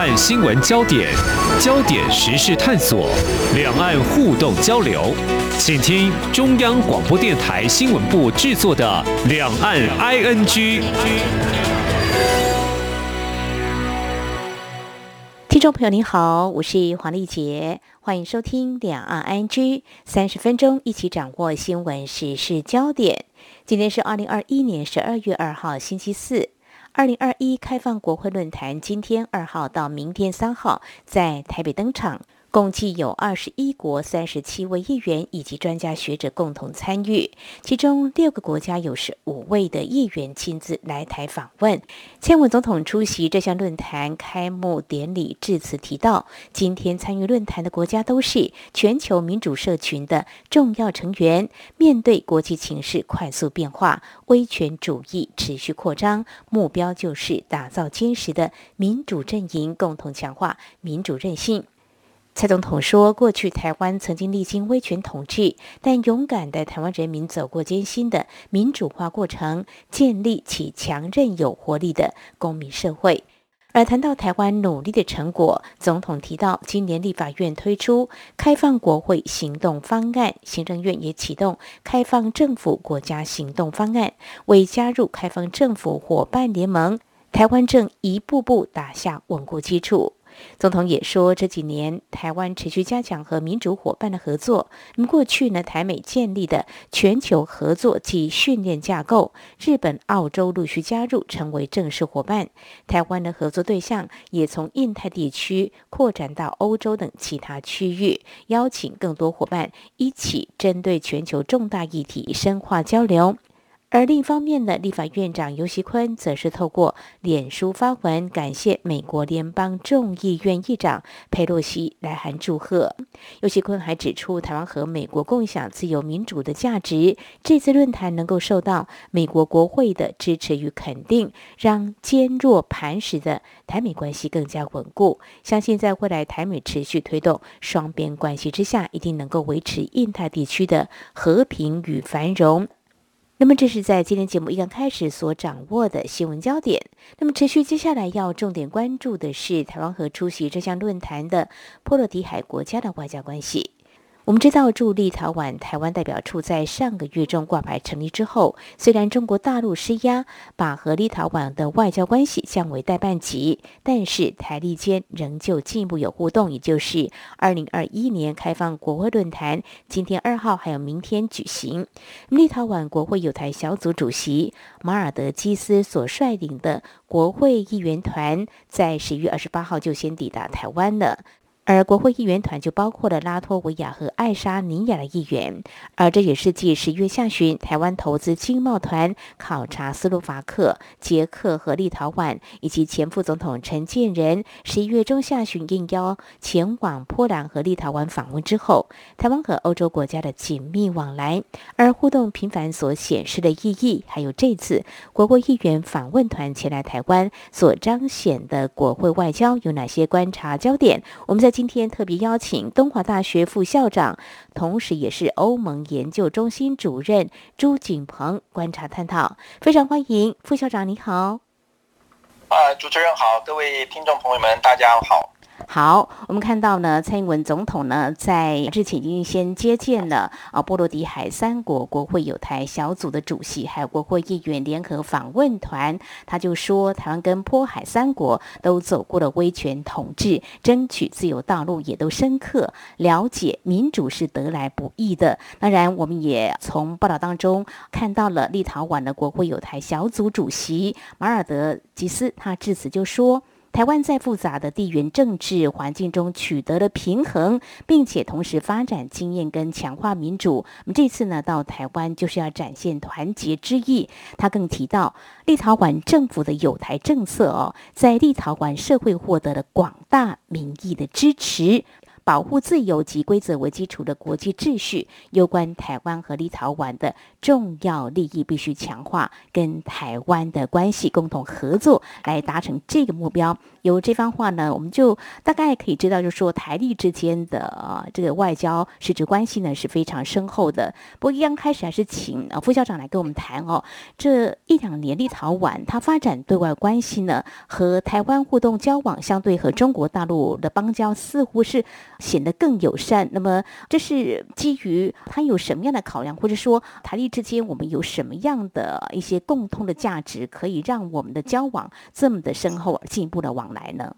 岸新闻焦点、焦点时事探索、两岸互动交流，请听中央广播电台新闻部制作的《两岸 ING》。听众朋友您好，我是黄丽杰，欢迎收听《两岸 ING》，三十分钟一起掌握新闻时事焦点。今天是二零二一年十二月二号，星期四。二零二一开放国会论坛今天二号到明天三号在台北登场。共计有二十一国三十七位议员以及专家学者共同参与，其中六个国家有十五位的议员亲自来台访问。蔡文总统出席这项论坛开幕典礼致辞提到，今天参与论坛的国家都是全球民主社群的重要成员。面对国际情势快速变化，威权主义持续扩张，目标就是打造坚实的民主阵营，共同强化民主韧性。蔡总统说：“过去台湾曾经历经威权统治，但勇敢的台湾人民走过艰辛的民主化过程，建立起强韧有活力的公民社会。”而谈到台湾努力的成果，总统提到，今年立法院推出开放国会行动方案，行政院也启动开放政府国家行动方案，为加入开放政府伙伴联盟，台湾正一步步打下稳固基础。总统也说，这几年台湾持续加强和民主伙伴的合作。那么过去呢，台美建立的全球合作及训练架构，日本、澳洲陆续加入成为正式伙伴。台湾的合作对象也从印太地区扩展到欧洲等其他区域，邀请更多伙伴一起针对全球重大议题深化交流。而另一方面呢，立法院长尤锡坤则是透过脸书发文感谢美国联邦众议院议长佩洛西来函祝贺。尤锡坤还指出，台湾和美国共享自由民主的价值，这次论坛能够受到美国国会的支持与肯定，让坚若磐石的台美关系更加稳固。相信在未来台美持续推动双边关系之下，一定能够维持印太地区的和平与繁荣。那么，这是在今天节目一刚开始所掌握的新闻焦点。那么，持续接下来要重点关注的是台湾和出席这项论坛的波罗的海国家的外交关系。我们知道，驻立陶宛台湾代表处在上个月中挂牌成立之后，虽然中国大陆施压把和立陶宛的外交关系降为代办级，但是台立间仍旧进一步有互动，也就是二零二一年开放国会论坛，今天二号还有明天举行。立陶宛国会有台小组主席马尔德基斯所率领的国会议员团，在十月二十八号就先抵达台湾了。而国会议员团就包括了拉脱维亚和爱沙尼亚的议员，而这也是继十月下旬台湾投资经贸团考察斯洛伐克、捷克和立陶宛，以及前副总统陈建仁十一月中下旬应邀前往波兰和立陶宛访问之后，台湾和欧洲国家的紧密往来，而互动频繁所显示的意义，还有这次国会议员访问团前来台湾所彰显的国会外交有哪些观察焦点？我们在。今天特别邀请东华大学副校长，同时也是欧盟研究中心主任朱景鹏观察探讨，非常欢迎副校长，你好。啊，主持人好，各位听众朋友们，大家好。好，我们看到呢，蔡英文总统呢在日前已经先接见了啊波罗的海三国国会有台小组的主席，还有国会议员联合访问团。他就说，台湾跟波海三国都走过了威权统治，争取自由道路也都深刻了解民主是得来不易的。当然，我们也从报道当中看到了立陶宛的国会有台小组主席马尔德吉斯，他致辞就说。台湾在复杂的地缘政治环境中取得了平衡，并且同时发展经验跟强化民主。我们这次呢到台湾就是要展现团结之意。他更提到，立陶宛政府的友台政策哦，在立陶宛社会获得了广大民意的支持。保护自由及规则为基础的国际秩序，有关台湾和立陶宛的重要利益，必须强化跟台湾的关系，共同合作来达成这个目标。有这番话呢，我们就大概可以知道，就是说台立之间的啊这个外交实质关系呢是非常深厚的。不过一，刚开始还是请呃副校长来跟我们谈哦，这一两年立陶宛它发展对外关系呢，和台湾互动交往，相对和中国大陆的邦交似乎是显得更友善。那么，这是基于他有什么样的考量，或者说台立之间我们有什么样的一些共通的价值，可以让我们的交往这么的深厚而进一步的往来呢？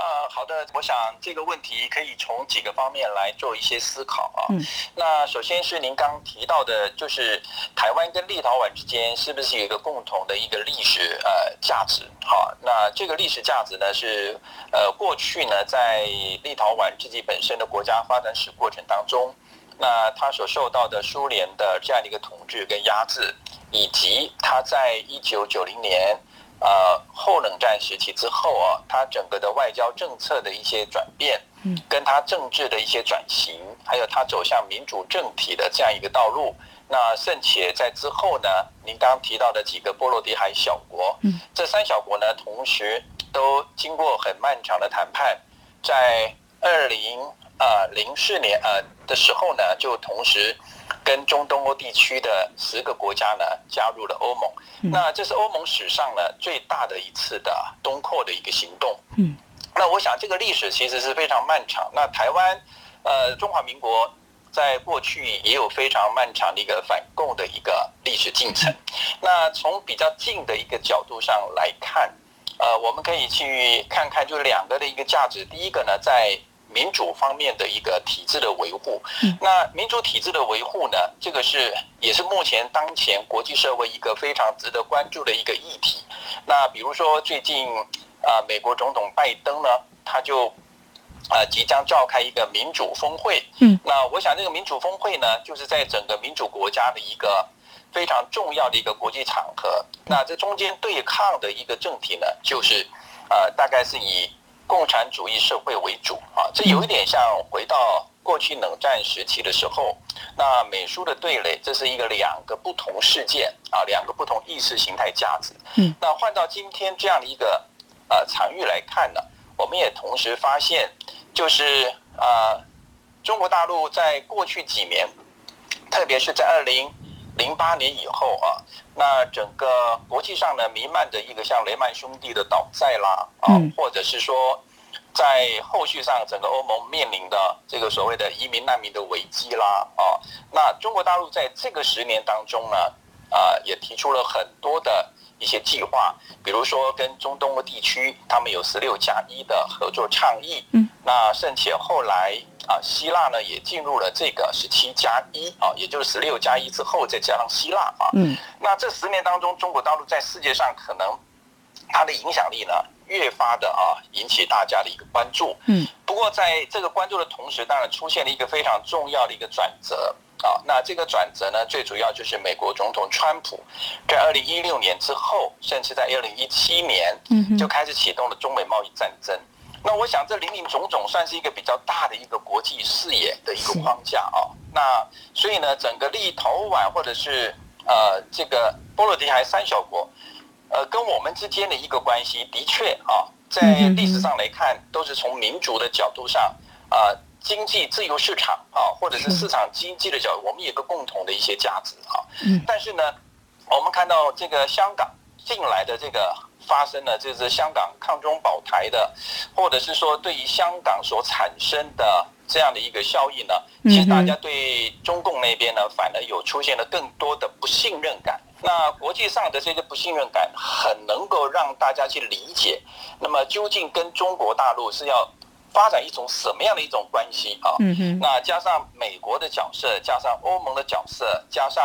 呃，好的，我想这个问题可以从几个方面来做一些思考啊。嗯，那首先是您刚提到的，就是台湾跟立陶宛之间是不是有一个共同的一个历史呃价值？好，那这个历史价值呢是呃过去呢在立陶宛自己本身的国家发展史过程当中，那它所受到的苏联的这样的一个统治跟压制，以及它在一九九零年。呃，后冷战时期之后啊，它整个的外交政策的一些转变，嗯，跟它政治的一些转型，还有它走向民主政体的这样一个道路，那甚且在之后呢，您刚刚提到的几个波罗的海小国，嗯，这三小国呢，同时都经过很漫长的谈判，在二零呃零四年呃的时候呢，就同时。跟中东欧地区的十个国家呢加入了欧盟，那这是欧盟史上呢最大的一次的东扩的一个行动。嗯，那我想这个历史其实是非常漫长。那台湾，呃，中华民国在过去也有非常漫长的一个反共的一个历史进程。那从比较近的一个角度上来看，呃，我们可以去看看就两个的一个价值。第一个呢，在民主方面的一个体制的维护，那民主体制的维护呢，这个是也是目前当前国际社会一个非常值得关注的一个议题。那比如说最近啊，美国总统拜登呢，他就啊即将召开一个民主峰会。嗯，那我想这个民主峰会呢，就是在整个民主国家的一个非常重要的一个国际场合。那这中间对抗的一个政体呢，就是呃，大概是以。共产主义社会为主啊，这有一点像回到过去冷战时期的时候，那美苏的对垒，这是一个两个不同事件啊，两个不同意识形态价值。嗯，那换到今天这样的一个呃场域来看呢，我们也同时发现，就是啊，中国大陆在过去几年，特别是在二零。零八年以后啊，那整个国际上呢弥漫着一个像雷曼兄弟的倒债啦啊，或者是说，在后续上整个欧盟面临的这个所谓的移民难民的危机啦啊，那中国大陆在这个十年当中呢啊，也提出了很多的一些计划，比如说跟中东的地区，他们有十六加一的合作倡议，嗯，那甚且后来。啊，希腊呢也进入了这个十七加一啊，也就是十六加一之后再加上希腊啊。嗯。那这十年当中，中国大陆在世界上可能它的影响力呢越发的啊引起大家的一个关注。嗯。不过在这个关注的同时，当然出现了一个非常重要的一个转折啊。那这个转折呢，最主要就是美国总统川普在二零一六年之后，甚至在二零一七年，嗯，就开始启动了中美贸易战争。那我想，这林林总总算是一个比较大的一个国际视野的一个框架啊。那所以呢，整个立陶宛或者是呃这个波罗的海三小国，呃，跟我们之间的一个关系，的确啊，在历史上来看，都是从民族的角度上啊，经济自由市场啊，或者是市场经济的角度，我们有个共同的一些价值啊。嗯。但是呢，我们看到这个香港近来的这个。发生了就是香港抗中保台的，或者是说对于香港所产生的这样的一个效应呢，其实大家对中共那边呢，反而有出现了更多的不信任感。那国际上的这些不信任感，很能够让大家去理解。那么究竟跟中国大陆是要？发展一种什么样的一种关系啊？那加上美国的角色，加上欧盟的角色，加上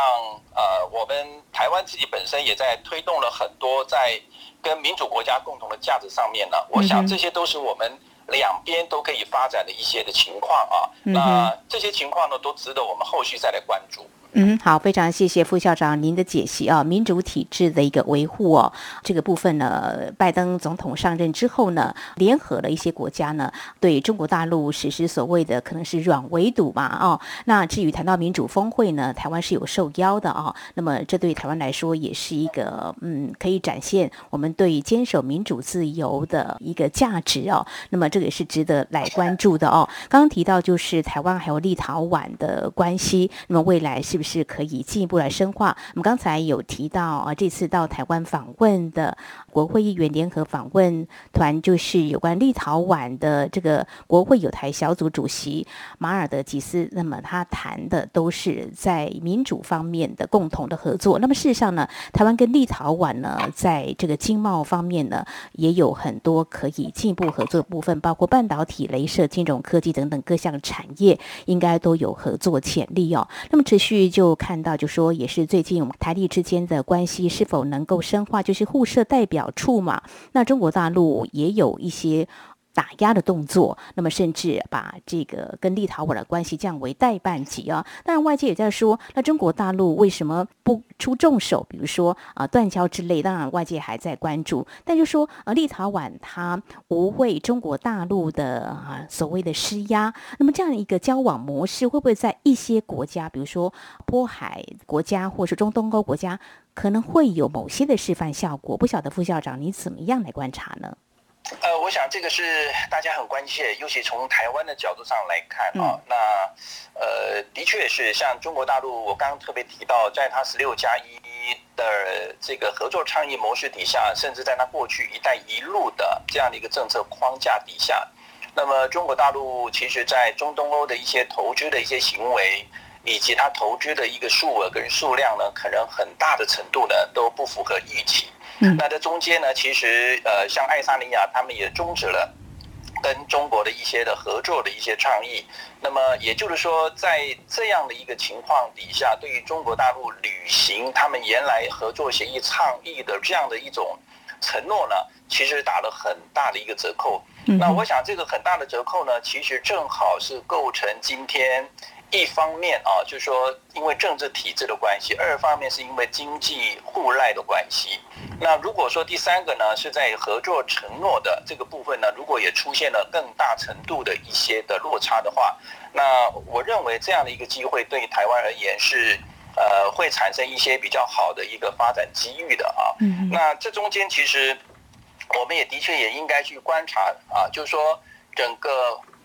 呃，我们台湾自己本身也在推动了很多在跟民主国家共同的价值上面呢。我想这些都是我们两边都可以发展的一些的情况啊。那这些情况呢，都值得我们后续再来关注。嗯，好，非常谢谢副校长您的解析啊。民主体制的一个维护哦，这个部分呢，拜登总统上任之后呢，联合了一些国家呢，对中国大陆实施所谓的可能是软围堵嘛，哦，那至于谈到民主峰会呢，台湾是有受邀的啊。那么这对台湾来说也是一个嗯，可以展现我们对坚守民主自由的一个价值哦。那么这个也是值得来关注的哦。刚刚提到就是台湾还有立陶宛的关系，那么未来是不是？是可以进一步来深化。我们刚才有提到啊，这次到台湾访问的国会议员联合访问团，就是有关立陶宛的这个国会有台小组主席马尔德吉斯。那么他谈的都是在民主方面的共同的合作。那么事实上呢，台湾跟立陶宛呢，在这个经贸方面呢，也有很多可以进一步合作的部分，包括半导体、镭射、金融科技等等各项产业，应该都有合作潜力哦。那么持续。就看到，就说也是最近台地之间的关系是否能够深化，就是互设代表处嘛。那中国大陆也有一些。打压的动作，那么甚至把这个跟立陶宛的关系降为代办级啊。当然，外界也在说，那中国大陆为什么不出重手？比如说啊，断交之类。当然，外界还在关注。但就说啊，立陶宛它不为中国大陆的啊所谓的施压。那么这样一个交往模式，会不会在一些国家，比如说波海国家或是中东欧国家，可能会有某些的示范效果？不晓得副校长你怎么样来观察呢？呃，我想这个是大家很关切，尤其从台湾的角度上来看啊，那呃，的确是像中国大陆，我刚刚特别提到，在它十六加一的这个合作倡议模式底下，甚至在它过去“一带一路”的这样的一个政策框架底下，那么中国大陆其实在中东欧的一些投资的一些行为，以及它投资的一个数额跟数量呢，可能很大的程度呢都不符合预期。那在中间呢，其实呃，像爱沙尼亚他们也终止了跟中国的一些的合作的一些倡议。那么也就是说，在这样的一个情况底下，对于中国大陆履行他们原来合作协议倡议的这样的一种承诺呢，其实打了很大的一个折扣。那我想这个很大的折扣呢，其实正好是构成今天。一方面啊，就是说因为政治体制的关系；二方面是因为经济互赖的关系。那如果说第三个呢，是在合作承诺的这个部分呢，如果也出现了更大程度的一些的落差的话，那我认为这样的一个机会对台湾而言是呃会产生一些比较好的一个发展机遇的啊。那这中间其实我们也的确也应该去观察啊，就是说整个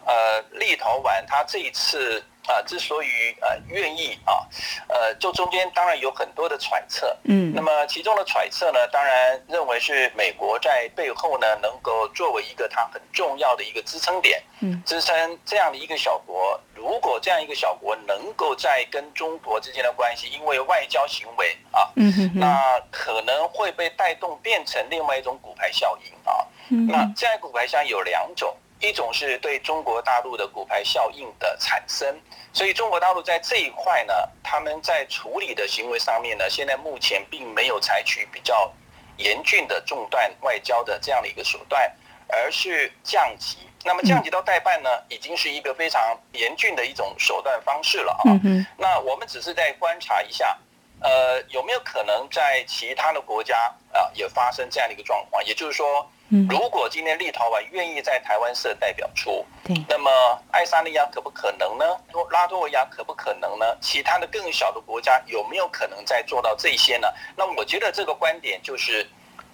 呃立陶宛它这一次。啊，之所以呃愿意啊，呃，这中间当然有很多的揣测，嗯，那么其中的揣测呢，当然认为是美国在背后呢，能够作为一个它很重要的一个支撑点，嗯，支撑这样的一个小国，如果这样一个小国能够在跟中国之间的关系，因为外交行为啊，嗯哼，那可能会被带动变成另外一种骨牌效应啊，嗯，那这样骨牌效应有两种。一种是对中国大陆的骨牌效应的产生，所以中国大陆在这一块呢，他们在处理的行为上面呢，现在目前并没有采取比较严峻的中断外交的这样的一个手段，而是降级。那么降级到代办呢，已经是一个非常严峻的一种手段方式了啊。那我们只是在观察一下，呃，有没有可能在其他的国家啊也发生这样的一个状况？也就是说。如果今天立陶宛愿意在台湾设代表处，对，那么爱沙尼亚可不可能呢？拉脱维亚可不可能呢？其他的更小的国家有没有可能再做到这些呢？那我觉得这个观点就是，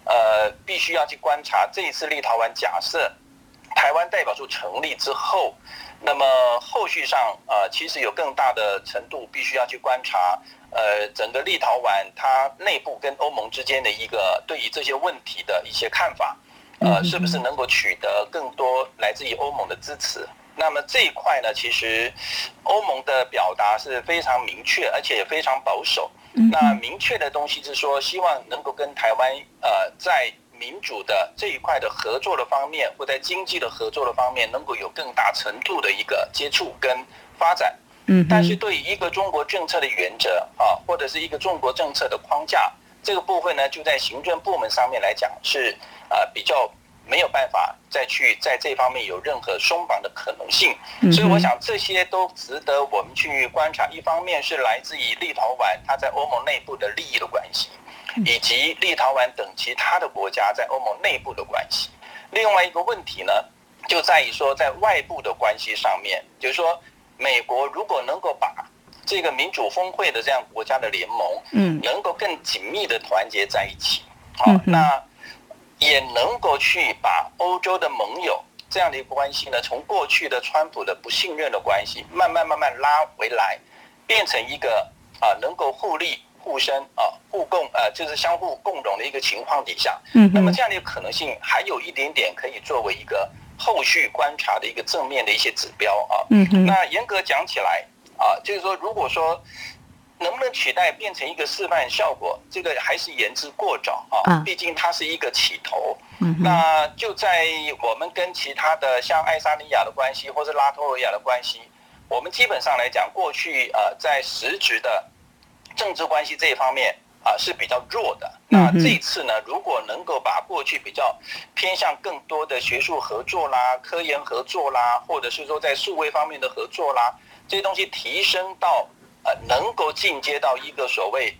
呃，必须要去观察这一次立陶宛假设台湾代表处成立之后，那么后续上呃，其实有更大的程度必须要去观察，呃，整个立陶宛它内部跟欧盟之间的一个对于这些问题的一些看法。呃，是不是能够取得更多来自于欧盟的支持？那么这一块呢，其实欧盟的表达是非常明确，而且也非常保守。那明确的东西是说，希望能够跟台湾呃，在民主的这一块的合作的方面，或在经济的合作的方面，能够有更大程度的一个接触跟发展。嗯，但是对于一个中国政策的原则啊，或者是一个中国政策的框架，这个部分呢，就在行政部门上面来讲是。呃，比较没有办法再去在这方面有任何松绑的可能性。所以我想这些都值得我们去观察。一方面是来自于立陶宛它在欧盟内部的利益的关系，以及立陶宛等其他的国家在欧盟内部的关系。另外一个问题呢，就在于说在外部的关系上面，就是说美国如果能够把这个民主峰会的这样国家的联盟，嗯，能够更紧密的团结在一起，好，那也能够去把欧洲的盟友这样的一个关系呢，从过去的川普的不信任的关系，慢慢慢慢拉回来，变成一个啊能够互利互生啊互共呃就是相互共荣的一个情况底下，嗯，那么这样的一个可能性还有一点点可以作为一个后续观察的一个正面的一些指标啊，嗯哼，那严格讲起来。啊，就是说，如果说能不能取代变成一个示范效果，这个还是言之过早啊。毕竟它是一个起头。那就在我们跟其他的像爱沙尼亚的关系，或者拉脱维亚的关系，我们基本上来讲，过去呃在实质的政治关系这一方面啊是比较弱的。那这一次呢，如果能够把过去比较偏向更多的学术合作啦、科研合作啦，或者是说在数位方面的合作啦。这些东西提升到，呃，能够进阶到一个所谓。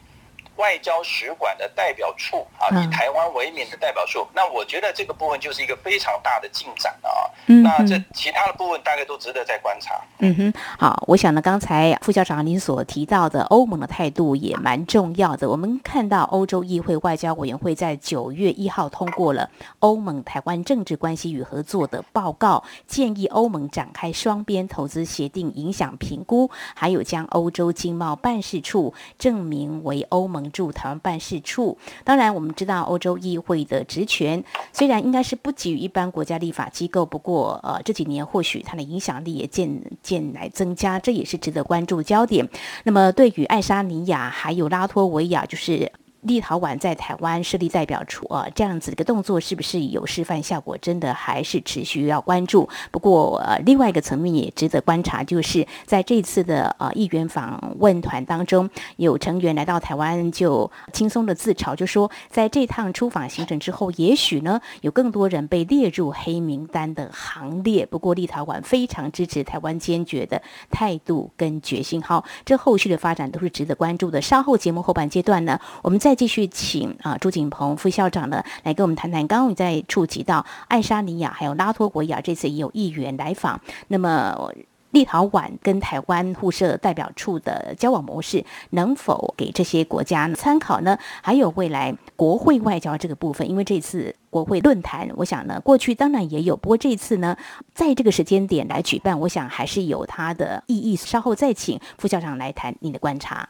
外交使馆的代表处啊，以台湾为名的代表处，那我觉得这个部分就是一个非常大的进展啊。那这其他的部分大概都值得再观察。嗯哼，好，我想呢，刚才副校长您所提到的欧盟的态度也蛮重要的。我们看到欧洲议会外交委员会在九月一号通过了欧盟台湾政治关系与合作的报告，建议欧盟展开双边投资协定影响评估，还有将欧洲经贸办事处证明为欧盟。驻台湾办事处，当然我们知道欧洲议会的职权虽然应该是不及于一般国家立法机构，不过呃这几年或许它的影响力也渐渐来增加，这也是值得关注焦点。那么对于爱沙尼亚还有拉脱维亚，就是。立陶宛在台湾设立代表处啊，这样子一个动作是不是有示范效果？真的还是持续要关注。不过呃，另外一个层面也值得观察，就是在这次的呃议员访问团当中，有成员来到台湾就轻松的自嘲，就说在这趟出访行程之后，也许呢有更多人被列入黑名单的行列。不过立陶宛非常支持台湾坚决的态度跟决心。好，这后续的发展都是值得关注的。稍后节目后半阶段呢，我们再继续请啊朱景鹏副校长呢来跟我们谈谈。刚刚我们在触及到爱沙尼亚还有拉脱维亚，这次也有议员来访。那么立陶宛跟台湾互设代表处的交往模式，能否给这些国家参考呢？还有未来国会外交这个部分，因为这次国会论坛，我想呢过去当然也有，不过这次呢在这个时间点来举办，我想还是有它的意义。稍后再请副校长来谈你的观察。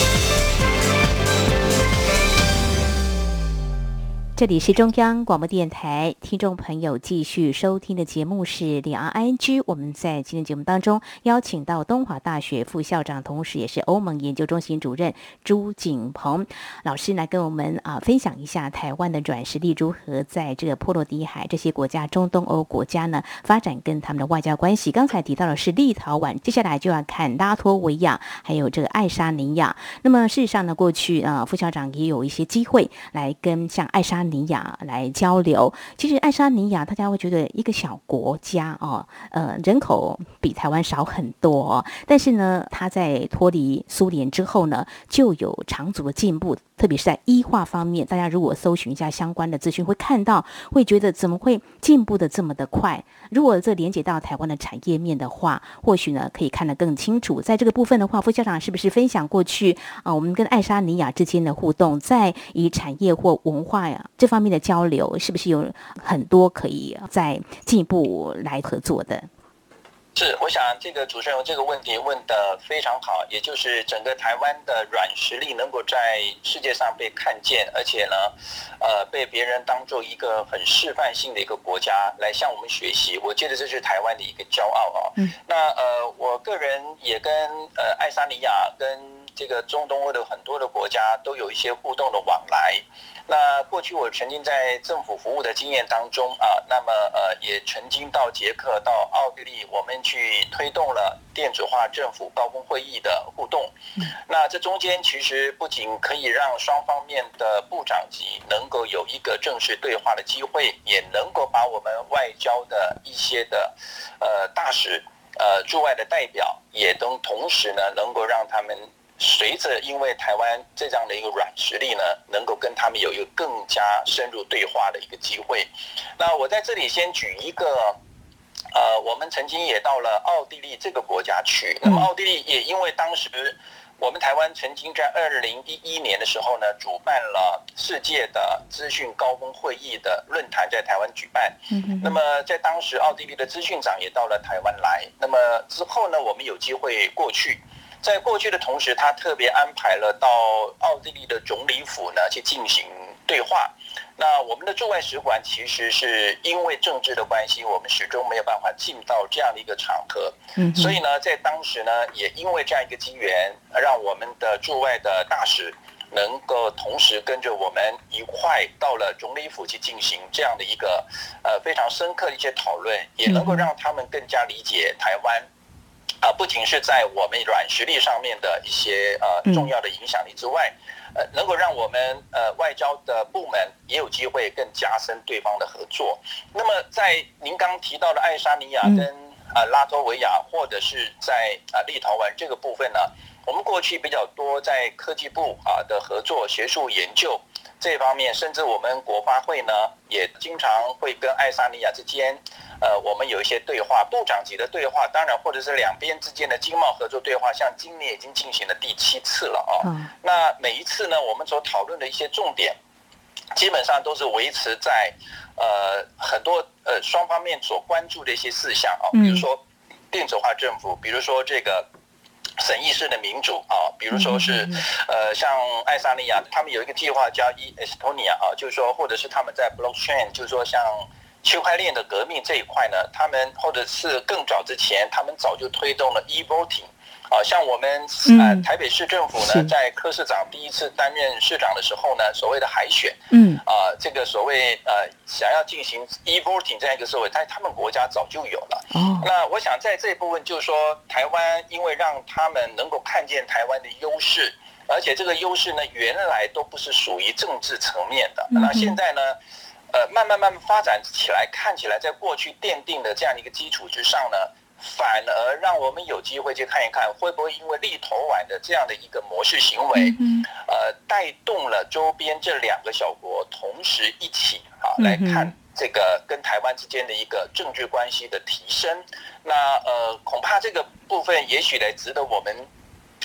这里是中央广播电台，听众朋友继续收听的节目是两岸 ING。我们在今天节目当中邀请到东华大学副校长，同时也是欧盟研究中心主任朱景鹏老师来跟我们啊分享一下台湾的软实力如何在这个波罗的海这些国家、中东欧国家呢发展跟他们的外交关系。刚才提到的是立陶宛，接下来就要看拉脱维亚，还有这个爱沙尼亚。那么事实上呢，过去啊副校长也有一些机会来跟像爱沙。尼亚来交流，其实爱沙尼亚大家会觉得一个小国家哦，呃，人口比台湾少很多，但是呢，它在脱离苏联之后呢，就有长足的进步。特别是在医化方面，大家如果搜寻一下相关的资讯，会看到，会觉得怎么会进步的这么的快？如果这连接到台湾的产业面的话，或许呢可以看得更清楚。在这个部分的话，副校长是不是分享过去啊？我们跟爱沙尼亚之间的互动，在以产业或文化呀这方面的交流，是不是有很多可以再进一步来合作的？是，我想这个主持人这个问题问的非常好，也就是整个台湾的软实力能够在世界上被看见，而且呢，呃，被别人当做一个很示范性的一个国家来向我们学习，我觉得这是台湾的一个骄傲啊。嗯。那呃，我个人也跟呃爱沙尼亚跟。这个中东欧的很多的国家都有一些互动的往来。那过去我曾经在政府服务的经验当中啊，那么呃也曾经到捷克、到奥地利，我们去推动了电子化政府高峰会议的互动。那这中间其实不仅可以让双方面的部长级能够有一个正式对话的机会，也能够把我们外交的一些的呃大使、呃驻外的代表，也都同时呢能够让他们。随着，因为台湾这样的一个软实力呢，能够跟他们有一个更加深入对话的一个机会。那我在这里先举一个，呃，我们曾经也到了奥地利这个国家去。那么奥地利也因为当时我们台湾曾经在二零一一年的时候呢，主办了世界的资讯高峰会议的论坛在台湾举办。那么在当时，奥地利的资讯长也到了台湾来。那么之后呢，我们有机会过去。在过去的同时，他特别安排了到奥地利的总理府呢去进行对话。那我们的驻外使馆其实是因为政治的关系，我们始终没有办法进到这样的一个场合。嗯，所以呢，在当时呢，也因为这样一个机缘，让我们的驻外的大使能够同时跟着我们一块到了总理府去进行这样的一个呃非常深刻的一些讨论，也能够让他们更加理解台湾。啊，不仅是在我们软实力上面的一些呃重要的影响力之外，呃，能够让我们呃外交的部门也有机会更加深对方的合作。那么，在您刚提到的爱沙尼亚跟啊拉脱维亚，或者是在啊立陶宛这个部分呢，我们过去比较多在科技部啊的合作、学术研究这方面，甚至我们国发会呢也经常会跟爱沙尼亚之间。呃，我们有一些对话，部长级的对话，当然或者是两边之间的经贸合作对话，像今年已经进行了第七次了啊。那每一次呢，我们所讨论的一些重点，基本上都是维持在呃很多呃双方面所关注的一些事项啊，比如说电子化政府，比如说这个审议式的民主啊，比如说是呃像爱沙尼亚，他们有一个计划叫 E Estonia 啊，就是说或者是他们在 Blockchain，就是说像。区块链的革命这一块呢，他们或者是更早之前，他们早就推动了 e-voting，啊，像我们呃台北市政府呢，在柯市长第一次担任市长的时候呢，所谓的海选，嗯，啊，这个所谓呃想要进行 e-voting 这样一个社会，在他们国家早就有了。哦，那我想在这一部分就是说，台湾因为让他们能够看见台湾的优势，而且这个优势呢，原来都不是属于政治层面的，那现在呢？呃，慢慢慢慢发展起来，看起来在过去奠定的这样的一个基础之上呢，反而让我们有机会去看一看，会不会因为立头宛的这样的一个模式行为，呃，带动了周边这两个小国同时一起啊来看这个跟台湾之间的一个政治关系的提升。那呃，恐怕这个部分也许呢，值得我们。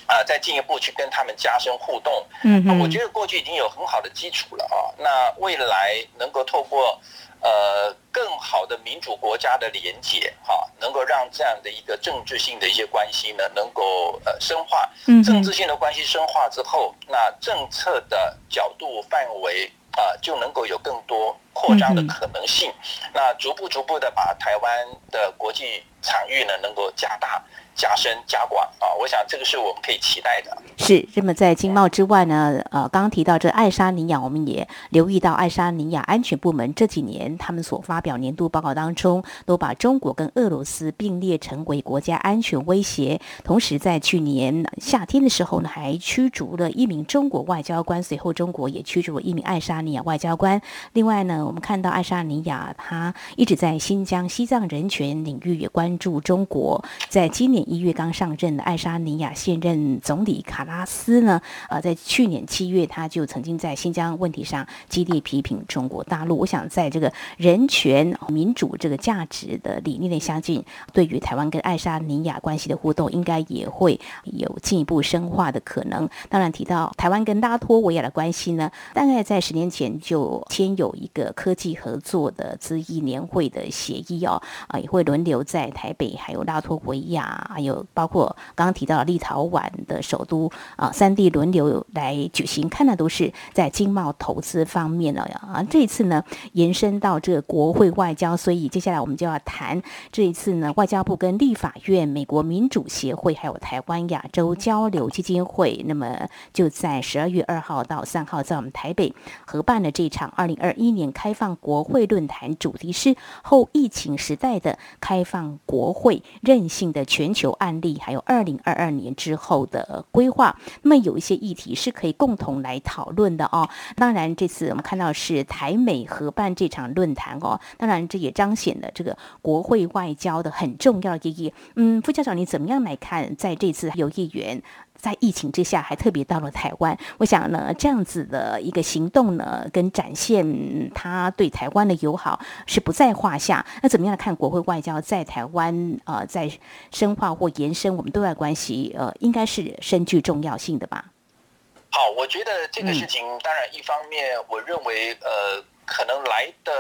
啊，再进一步去跟他们加深互动，嗯，我觉得过去已经有很好的基础了啊。那未来能够透过呃更好的民主国家的连结，哈，能够让这样的一个政治性的一些关系呢，能够呃深化。嗯，政治性的关系深化之后，那政策的角度范围啊，就能够有更多扩张的可能性。那逐步逐步的把台湾的国际场域呢，能够加大。加深加广啊，我想这个是我们可以期待的。是，那么在经贸之外呢，呃，刚刚提到这爱沙尼亚，我们也留意到爱沙尼亚安全部门这几年他们所发表年度报告当中，都把中国跟俄罗斯并列成为国家安全威胁。同时，在去年夏天的时候呢，还驱逐了一名中国外交官，随后中国也驱逐了一名爱沙尼亚外交官。另外呢，我们看到爱沙尼亚他一直在新疆、西藏人权领域也关注中国，在今年。一月刚上任的爱沙尼亚现任总理卡拉斯呢，呃，在去年七月他就曾经在新疆问题上激烈批评中国大陆。我想在这个人权、民主这个价值的理念的相近，对于台湾跟爱沙尼亚关系的互动，应该也会有进一步深化的可能。当然，提到台湾跟拉脱维亚的关系呢，大概在十年前就签有一个科技合作的资议年会的协议哦，啊，也会轮流在。台北，还有拉脱维亚，还有包括刚刚提到立陶宛的首都啊，三地轮流来举行，看的都是在经贸投资方面了啊。这一次呢，延伸到这个国会外交，所以接下来我们就要谈这一次呢，外交部跟立法院、美国民主协会还有台湾亚洲交流基金会，那么就在十二月二号到三号，在我们台北合办了这场二零二一年开放国会论坛，主题是后疫情时代的开放国会韧性的全球有案例，还有二零二二年之后的规划。那么有一些议题是可以共同来讨论的哦。当然，这次我们看到是台美合办这场论坛哦，当然这也彰显了这个国会外交的很重要意义。嗯，副校长，你怎么样来看在这次有议员？在疫情之下，还特别到了台湾。我想呢，这样子的一个行动呢，跟展现他对台湾的友好是不在话下。那怎么样看国会外交在台湾呃，在深化或延伸我们对外关系，呃，应该是深具重要性的吧？好，我觉得这个事情，当然一方面，我认为呃，可能来的。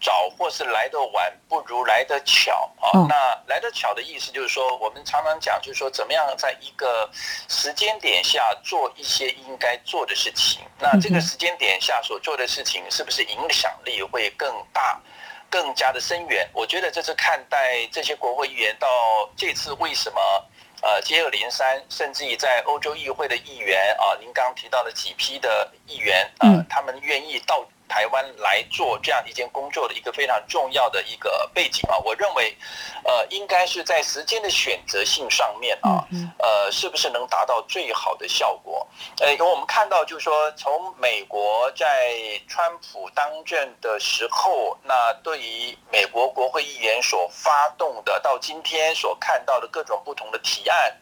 早或是来得晚，不如来得巧啊。那来得巧的意思就是说，我们常常讲，就是说，怎么样在一个时间点下做一些应该做的事情。那这个时间点下所做的事情，是不是影响力会更大、更加的深远？我觉得这是看待这些国会议员到这次为什么呃接二连三，甚至于在欧洲议会的议员啊，您刚刚提到的几批的议员啊，他们愿意到。台湾来做这样一件工作的一个非常重要的一个背景啊，我认为，呃，应该是在时间的选择性上面啊，呃，是不是能达到最好的效果？呃，因为我们看到，就是说，从美国在川普当政的时候，那对于美国国会议员所发动的，到今天所看到的各种不同的提案，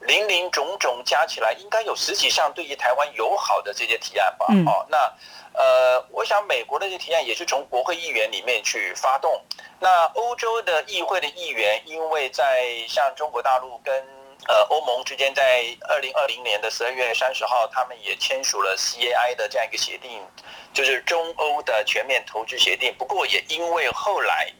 林林种种加起来，应该有十几项对于台湾友好的这些提案吧？哦，那。呃，我想美国的这个提案也是从国会议员里面去发动。那欧洲的议会的议员，因为在像中国大陆跟呃欧盟之间，在二零二零年的十二月三十号，他们也签署了 CAI 的这样一个协定，就是中欧的全面投资协定。不过也因为后来。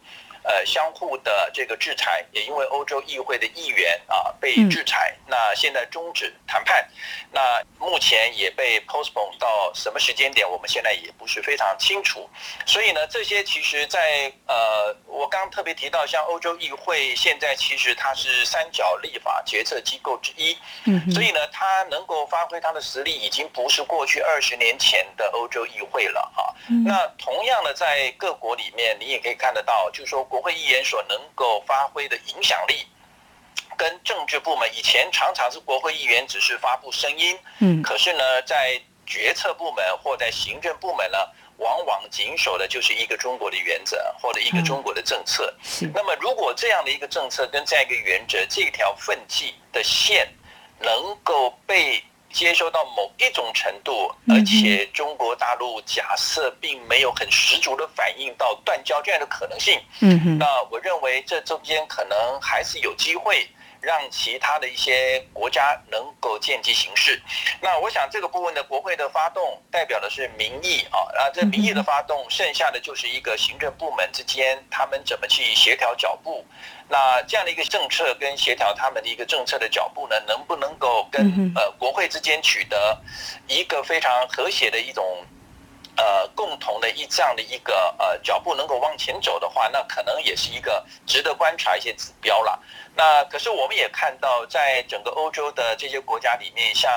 呃，相互的这个制裁，也因为欧洲议会的议员啊被制裁，那现在终止谈判，那目前也被 postpone 到什么时间点，我们现在也不是非常清楚。所以呢，这些其实，在呃，我刚刚特别提到，像欧洲议会现在其实它是三角立法决策机构之一，嗯，所以呢，它能够发挥它的实力，已经不是过去二十年前的欧洲议会了哈。那同样的，在各国里面，你也可以看得到，就是说。国会议员所能够发挥的影响力，跟政治部门以前常常是国会议员只是发布声音，嗯，可是呢，在决策部门或在行政部门呢，往往谨守的就是一个中国的原则或者一个中国的政策。那么，如果这样的一个政策跟这样一个原则，这条分际的线能够被。接收到某一种程度，而且中国大陆假设并没有很十足的反应到断交这样的可能性，嗯，那我认为这中间可能还是有机会。让其他的一些国家能够见机行事。那我想这个部分的国会的发动，代表的是民意啊。那这民意的发动，剩下的就是一个行政部门之间，他们怎么去协调脚步。那这样的一个政策跟协调他们的一个政策的脚步呢，能不能够跟呃国会之间取得一个非常和谐的一种。呃，共同的一这样的一个呃脚步能够往前走的话，那可能也是一个值得观察一些指标了。那可是我们也看到，在整个欧洲的这些国家里面，像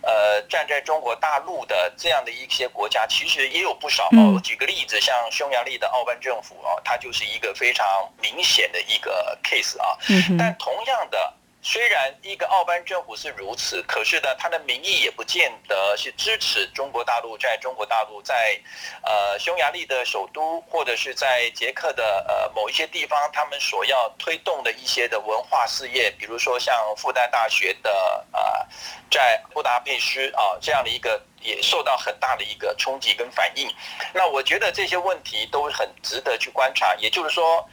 呃站在中国大陆的这样的一些国家，其实也有不少。我举个例子，像匈牙利的奥班政府啊，它就是一个非常明显的一个 case 啊。但同样的。虽然一个奥班政府是如此，可是呢，他的民意也不见得是支持中国大陆在中国大陆在，呃，匈牙利的首都或者是在捷克的呃某一些地方，他们所要推动的一些的文化事业，比如说像复旦大学的呃，在布达佩斯啊这样的一个，也受到很大的一个冲击跟反应。那我觉得这些问题都很值得去观察，也就是说。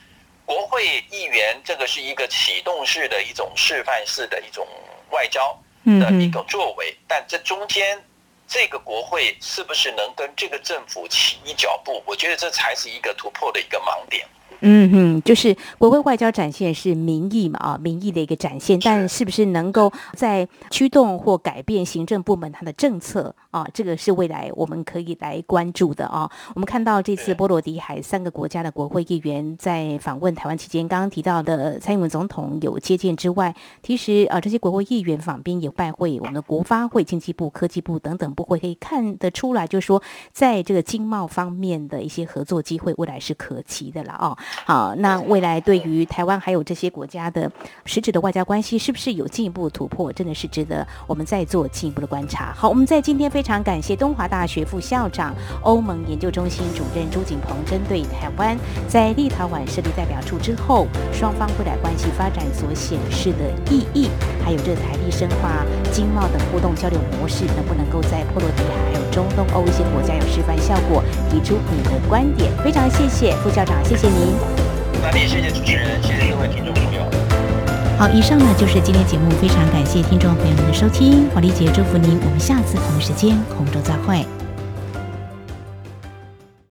国会议员这个是一个启动式的一种示范式的一种外交的一个作为，但这中间这个国会是不是能跟这个政府齐脚步？我觉得这才是一个突破的一个盲点。嗯哼，就是国会外交展现是民意嘛啊，民意的一个展现，但是不是能够在驱动或改变行政部门它的政策啊？这个是未来我们可以来关注的啊。我们看到这次波罗的海三个国家的国会议员在访问台湾期间，刚刚提到的蔡英文总统有接见之外，其实啊这些国会议员访宾有拜会我们的国发会、经济部、科技部等等部会，可以看得出来，就是说在这个经贸方面的一些合作机会，未来是可期的了啊。好，那未来对于台湾还有这些国家的实质的外交关系，是不是有进一步突破？真的是值得我们再做进一步的观察。好，我们在今天非常感谢东华大学副校长、欧盟研究中心主任朱景鹏，针对台湾在立陶宛设立代表处之后，双方未来关系发展所显示的意义，还有这台地深化经贸的互动交流模式，能不能够在波罗的海还有中东欧一些国家有示范效果？提出你的观点。非常谢谢副校长，谢谢您。那也谢谢主持人，谢谢各位听众朋友。好，以上呢就是今天节目，非常感谢听众朋友们的收听，华丽姐祝福您，我们下次同一时间空中再会。